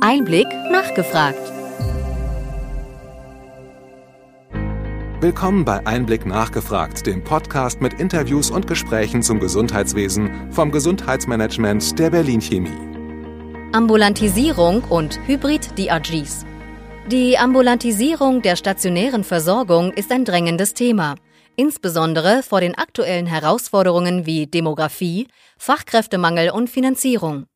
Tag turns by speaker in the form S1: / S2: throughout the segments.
S1: Einblick nachgefragt.
S2: Willkommen bei Einblick nachgefragt, dem Podcast mit Interviews und Gesprächen zum Gesundheitswesen vom Gesundheitsmanagement der Berlin Chemie.
S1: Ambulantisierung und Hybrid-DRGs. Die Ambulantisierung der stationären Versorgung ist ein drängendes Thema, insbesondere vor den aktuellen Herausforderungen wie Demografie, Fachkräftemangel und Finanzierung.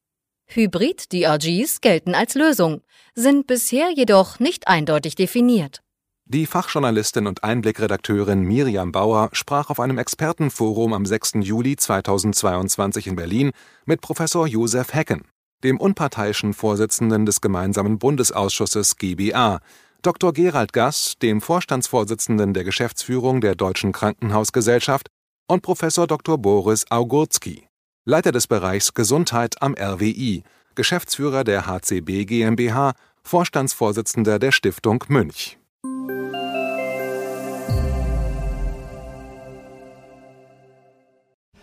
S1: Hybrid-DRGs gelten als Lösung, sind bisher jedoch nicht eindeutig definiert.
S2: Die Fachjournalistin und Einblickredakteurin Miriam Bauer sprach auf einem Expertenforum am 6. Juli 2022 in Berlin mit Professor Josef Hecken, dem unparteiischen Vorsitzenden des gemeinsamen Bundesausschusses GBA, Dr. Gerald Gass, dem Vorstandsvorsitzenden der Geschäftsführung der Deutschen Krankenhausgesellschaft und Professor Dr. Boris Augurski, Leiter des Bereichs Gesundheit am RWI, Geschäftsführer der HCB GmbH, Vorstandsvorsitzender der Stiftung Münch.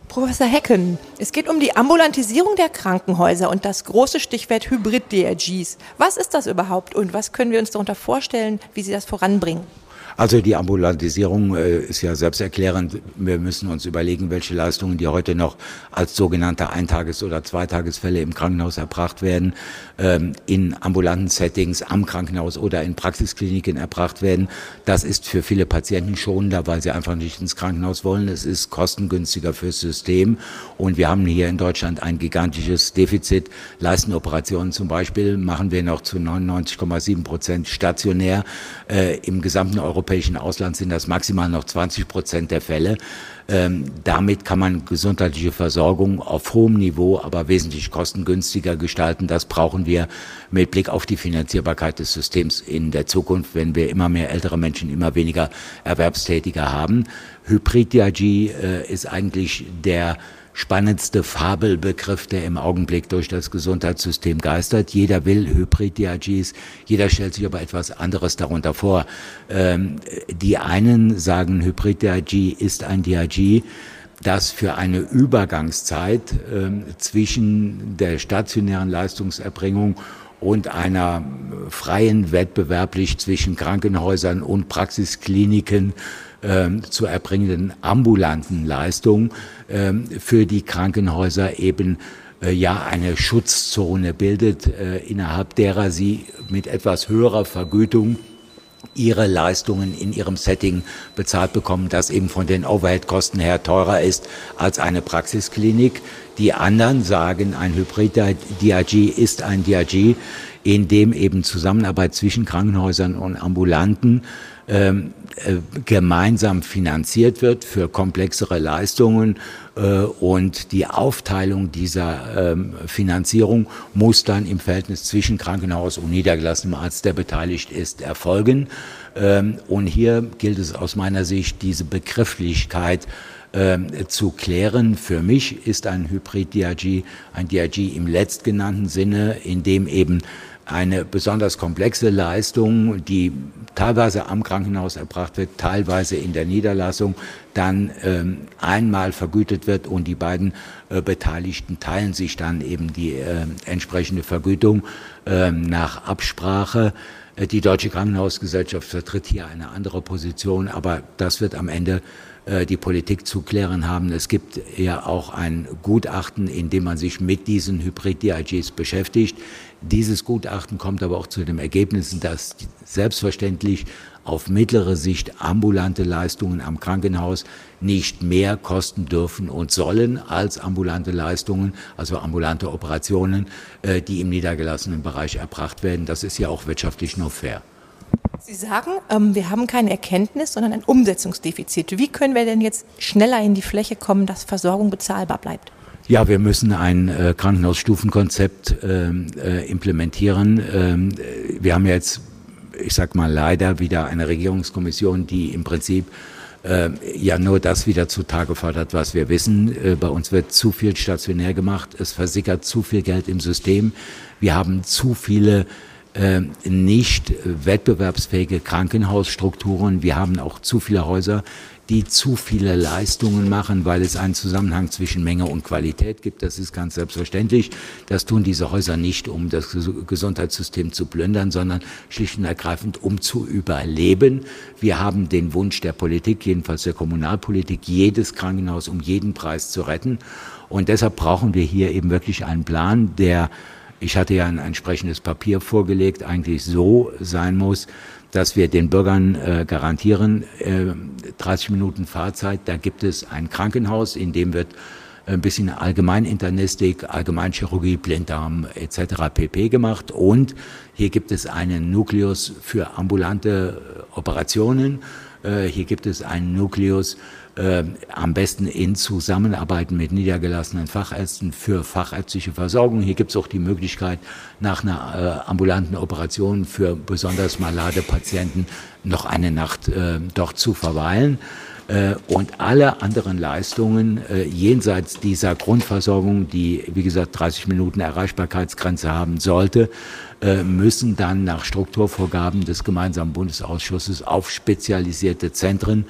S3: Professor Hecken, es geht um die Ambulantisierung der Krankenhäuser und das große Stichwort Hybrid-DRGs. Was ist das überhaupt und was können wir uns darunter vorstellen, wie Sie das voranbringen?
S4: Also die Ambulantisierung äh, ist ja selbsterklärend. Wir müssen uns überlegen, welche Leistungen, die heute noch als sogenannte Eintages- oder Zweitagesfälle im Krankenhaus erbracht werden, ähm, in ambulanten Settings am Krankenhaus oder in Praxiskliniken erbracht werden. Das ist für viele Patienten schonender, weil sie einfach nicht ins Krankenhaus wollen. Es ist kostengünstiger fürs System. Und wir haben hier in Deutschland ein gigantisches Defizit. Leistenoperationen zum Beispiel machen wir noch zu 99,7 Prozent stationär. Äh, Im gesamten Europa europäischen Ausland sind das maximal noch 20 Prozent der Fälle. Ähm, damit kann man gesundheitliche Versorgung auf hohem Niveau, aber wesentlich kostengünstiger gestalten. Das brauchen wir mit Blick auf die Finanzierbarkeit des Systems in der Zukunft, wenn wir immer mehr ältere Menschen, immer weniger Erwerbstätige haben. Hybrid-DRG äh, ist eigentlich der spannendste Fabelbegriff, der im Augenblick durch das Gesundheitssystem geistert. Jeder will Hybrid-DRGs, jeder stellt sich aber etwas anderes darunter vor. Ähm, die einen sagen, Hybrid-DRG ist ein DRG, das für eine Übergangszeit ähm, zwischen der stationären Leistungserbringung und einer freien wettbewerblich zwischen Krankenhäusern und Praxiskliniken zu erbringenden ambulanten Leistungen ähm, für die Krankenhäuser eben äh, ja eine Schutzzone bildet, äh, innerhalb derer sie mit etwas höherer Vergütung ihre Leistungen in ihrem Setting bezahlt bekommen, das eben von den Overhead-Kosten her teurer ist als eine Praxisklinik. Die anderen sagen, ein Hybrid-DRG ist ein DRG, in dem eben Zusammenarbeit zwischen Krankenhäusern und Ambulanten ähm, äh, gemeinsam finanziert wird für komplexere Leistungen äh, und die Aufteilung dieser ähm, Finanzierung muss dann im Verhältnis zwischen Krankenhaus und niedergelassenem Arzt, der beteiligt ist, erfolgen. Ähm, und hier gilt es aus meiner Sicht, diese Begrifflichkeit ähm, zu klären. Für mich ist ein Hybrid-DRG ein DRG im letztgenannten Sinne, in dem eben eine besonders komplexe Leistung, die teilweise am Krankenhaus erbracht wird, teilweise in der Niederlassung, dann ähm, einmal vergütet wird und die beiden äh, Beteiligten teilen sich dann eben die äh, entsprechende Vergütung äh, nach Absprache. Äh, die Deutsche Krankenhausgesellschaft vertritt hier eine andere Position, aber das wird am Ende die Politik zu klären haben. Es gibt ja auch ein Gutachten, in dem man sich mit diesen Hybrid-DIGs beschäftigt. Dieses Gutachten kommt aber auch zu dem Ergebnis, dass selbstverständlich auf mittlere Sicht ambulante Leistungen am Krankenhaus nicht mehr kosten dürfen und sollen als ambulante Leistungen, also ambulante Operationen, äh, die im niedergelassenen Bereich erbracht werden. Das ist ja auch wirtschaftlich nur fair.
S3: Sie sagen, ähm, wir haben keine Erkenntnis, sondern ein Umsetzungsdefizit. Wie können wir denn jetzt schneller in die Fläche kommen, dass Versorgung bezahlbar bleibt?
S4: Ja, wir müssen ein äh, Krankenhausstufenkonzept ähm, äh, implementieren. Ähm, wir haben jetzt, ich sag mal leider, wieder eine Regierungskommission, die im Prinzip äh, ja nur das wieder zutage fördert, was wir wissen. Äh, bei uns wird zu viel stationär gemacht, es versickert zu viel Geld im System. Wir haben zu viele äh, nicht wettbewerbsfähige Krankenhausstrukturen. Wir haben auch zu viele Häuser, die zu viele Leistungen machen, weil es einen Zusammenhang zwischen Menge und Qualität gibt. Das ist ganz selbstverständlich. Das tun diese Häuser nicht, um das Gesundheitssystem zu plündern, sondern schlicht und ergreifend, um zu überleben. Wir haben den Wunsch der Politik, jedenfalls der Kommunalpolitik, jedes Krankenhaus um jeden Preis zu retten. Und deshalb brauchen wir hier eben wirklich einen Plan, der ich hatte ja ein entsprechendes Papier vorgelegt, eigentlich so sein muss, dass wir den Bürgern äh, garantieren, äh, 30 Minuten Fahrzeit, da gibt es ein Krankenhaus, in dem wird ein bisschen Allgemeininternistik, Allgemeinchirurgie, Blinddarm etc. pp. gemacht. Und hier gibt es einen Nukleus für ambulante Operationen. Äh, hier gibt es einen Nukleus äh, am besten in Zusammenarbeit mit niedergelassenen Fachärzten für fachärztliche Versorgung. Hier gibt es auch die Möglichkeit, nach einer äh, ambulanten Operation für besonders malade Patienten noch eine Nacht dort zu verweilen. Äh, und alle anderen Leistungen äh, jenseits dieser Grundversorgung, die wie gesagt 30 Minuten Erreichbarkeitsgrenze haben sollte, äh, müssen dann nach Strukturvorgaben des gemeinsamen Bundesausschusses auf spezialisierte Zentren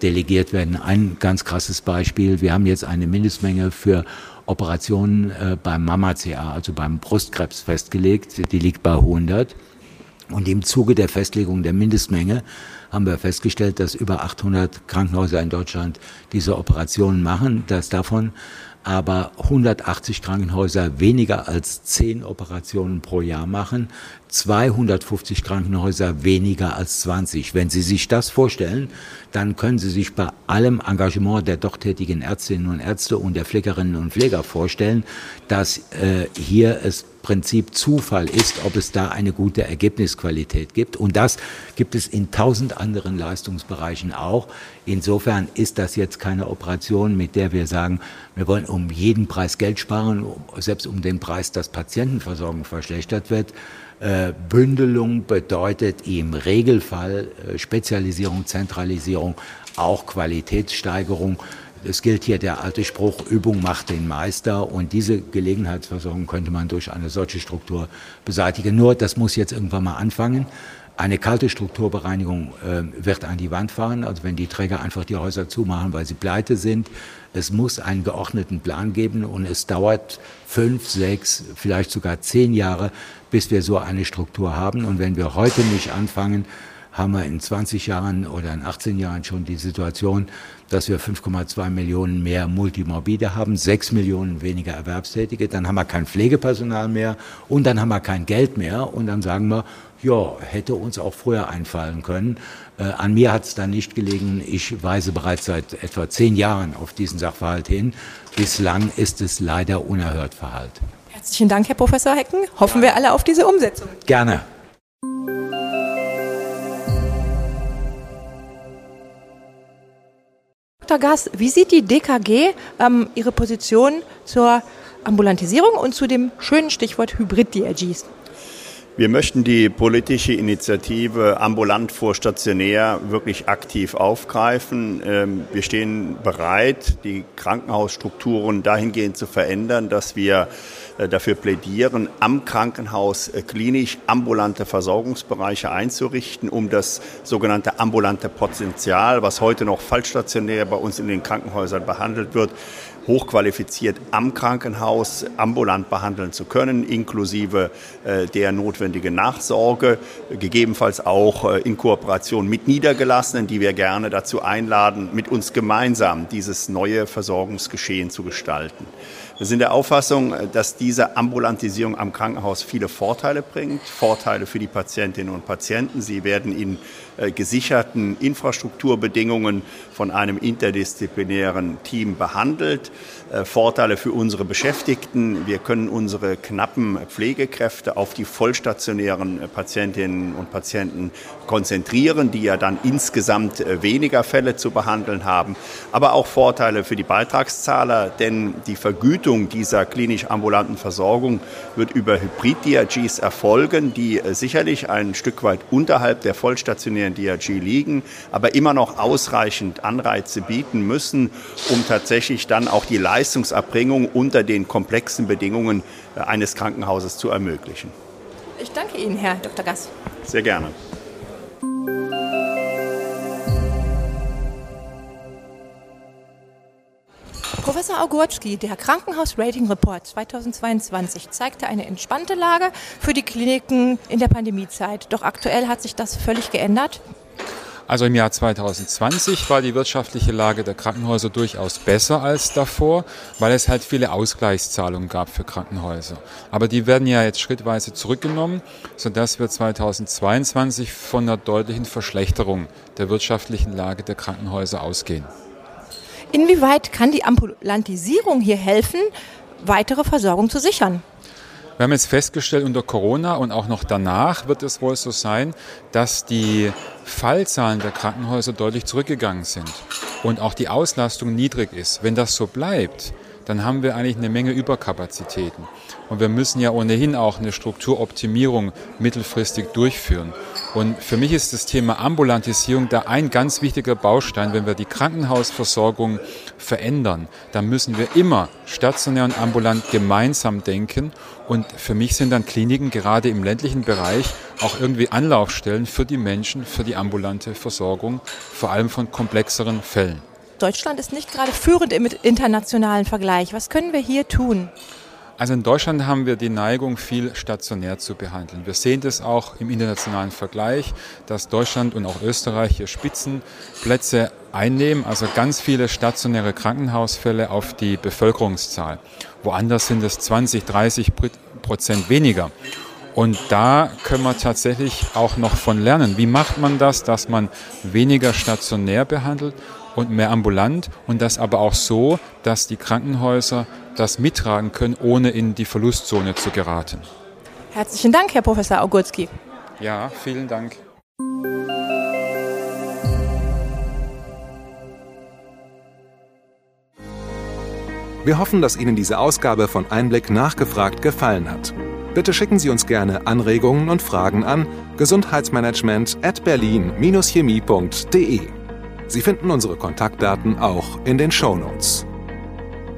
S4: delegiert werden. Ein ganz krasses Beispiel, wir haben jetzt eine Mindestmenge für Operationen beim Mama-CA, also beim Brustkrebs festgelegt, die liegt bei 100. Und im Zuge der Festlegung der Mindestmenge haben wir festgestellt, dass über 800 Krankenhäuser in Deutschland diese Operationen machen, dass davon aber 180 Krankenhäuser weniger als 10 Operationen pro Jahr machen, 250 Krankenhäuser weniger als 20. Wenn Sie sich das vorstellen, dann können Sie sich bei allem Engagement der dort tätigen Ärztinnen und Ärzte und der Pflegerinnen und Pfleger vorstellen, dass äh, hier es Prinzip Zufall ist, ob es da eine gute Ergebnisqualität gibt. Und das gibt es in tausend anderen Leistungsbereichen auch. Insofern ist das jetzt keine Operation, mit der wir sagen, wir wollen um jeden Preis Geld sparen, selbst um den Preis, dass Patientenversorgung verschlechtert wird. Äh, Bündelung bedeutet im Regelfall äh, Spezialisierung, Zentralisierung, auch Qualitätssteigerung. Es gilt hier der alte Spruch, Übung macht den Meister und diese Gelegenheitsversorgung könnte man durch eine solche Struktur beseitigen. Nur, das muss jetzt irgendwann mal anfangen. Eine kalte Strukturbereinigung äh, wird an die Wand fahren, also wenn die Träger einfach die Häuser zumachen, weil sie pleite sind. Es muss einen geordneten Plan geben und es dauert fünf, sechs, vielleicht sogar zehn Jahre, bis wir so eine Struktur haben. Und wenn wir heute nicht anfangen, haben wir in 20 Jahren oder in 18 Jahren schon die Situation, dass wir 5,2 Millionen mehr Multimorbide haben, 6 Millionen weniger Erwerbstätige, dann haben wir kein Pflegepersonal mehr und dann haben wir kein Geld mehr und dann sagen wir, ja, hätte uns auch früher einfallen können. Äh, an mir hat es dann nicht gelegen. Ich weise bereits seit etwa zehn Jahren auf diesen Sachverhalt hin. Bislang ist es leider unerhört verhalten.
S3: Herzlichen Dank, Herr Professor Hecken. Hoffen ja. wir alle auf diese Umsetzung.
S4: Gerne.
S3: Dr. Gass, wie sieht die DKG ähm, Ihre Position zur Ambulantisierung und zu dem schönen Stichwort Hybrid-DRGs?
S5: Wir möchten die politische Initiative ambulant vor stationär wirklich aktiv aufgreifen. Ähm, wir stehen bereit, die Krankenhausstrukturen dahingehend zu verändern, dass wir dafür plädieren, am Krankenhaus äh, klinisch ambulante Versorgungsbereiche einzurichten, um das sogenannte ambulante Potenzial, was heute noch fallstationär bei uns in den Krankenhäusern behandelt wird, hochqualifiziert am Krankenhaus ambulant behandeln zu können, inklusive äh, der notwendigen Nachsorge, gegebenenfalls auch äh, in Kooperation mit Niedergelassenen, die wir gerne dazu einladen, mit uns gemeinsam dieses neue Versorgungsgeschehen zu gestalten. Wir sind der Auffassung, dass diese Ambulantisierung am Krankenhaus viele Vorteile bringt. Vorteile für die Patientinnen und Patienten. Sie werden in äh, gesicherten Infrastrukturbedingungen von einem interdisziplinären Team behandelt. Äh, Vorteile für unsere Beschäftigten. Wir können unsere knappen Pflegekräfte auf die vollstationären Patientinnen und Patienten konzentrieren, die ja dann insgesamt äh, weniger Fälle zu behandeln haben. Aber auch Vorteile für die Beitragszahler, denn die Vergütung dieser klinisch ambulanten Versorgung wird über Hybrid-DRGs erfolgen, die äh, sicherlich ein Stück weit unterhalb der vollstationären DRG liegen, aber immer noch ausreichend Anreize bieten müssen, um tatsächlich dann auch die Leistung Leistungserbringung unter den komplexen Bedingungen äh, eines Krankenhauses zu ermöglichen.
S3: Ich danke Ihnen, Herr Dr. Gass.
S5: Sehr gerne.
S3: Professor Augurski, der Krankenhaus-Rating Report 2022 zeigte eine entspannte Lage für die Kliniken in der Pandemiezeit. Doch aktuell hat sich das völlig geändert.
S6: Also im Jahr 2020 war die wirtschaftliche Lage der Krankenhäuser durchaus besser als davor, weil es halt viele Ausgleichszahlungen gab für Krankenhäuser. Aber die werden ja jetzt schrittweise zurückgenommen, sodass wir 2022 von einer deutlichen Verschlechterung der wirtschaftlichen Lage der Krankenhäuser ausgehen.
S3: Inwieweit kann die Ambulantisierung hier helfen, weitere Versorgung zu sichern?
S6: Wir haben jetzt festgestellt, unter Corona und auch noch danach wird es wohl so sein, dass die Fallzahlen der Krankenhäuser deutlich zurückgegangen sind und auch die Auslastung niedrig ist. Wenn das so bleibt, dann haben wir eigentlich eine Menge Überkapazitäten. Und wir müssen ja ohnehin auch eine Strukturoptimierung mittelfristig durchführen. Und für mich ist das Thema Ambulantisierung da ein ganz wichtiger Baustein. Wenn wir die Krankenhausversorgung verändern, dann müssen wir immer stationär und ambulant gemeinsam denken. Und für mich sind dann Kliniken gerade im ländlichen Bereich auch irgendwie Anlaufstellen für die Menschen, für die ambulante Versorgung, vor allem von komplexeren Fällen.
S3: Deutschland ist nicht gerade führend im internationalen Vergleich. Was können wir hier tun?
S6: Also in Deutschland haben wir die Neigung, viel stationär zu behandeln. Wir sehen das auch im internationalen Vergleich, dass Deutschland und auch Österreich hier Spitzenplätze einnehmen, also ganz viele stationäre Krankenhausfälle auf die Bevölkerungszahl. Woanders sind es 20, 30 Prozent weniger. Und da können wir tatsächlich auch noch von lernen. Wie macht man das, dass man weniger stationär behandelt und mehr ambulant und das aber auch so, dass die Krankenhäuser das mittragen können, ohne in die Verlustzone zu geraten.
S3: Herzlichen Dank, Herr Professor Augurski.
S6: Ja, vielen Dank.
S2: Wir hoffen, dass Ihnen diese Ausgabe von Einblick nachgefragt gefallen hat. Bitte schicken Sie uns gerne Anregungen und Fragen an gesundheitsmanagement at berlin-chemie.de. Sie finden unsere Kontaktdaten auch in den Show Notes.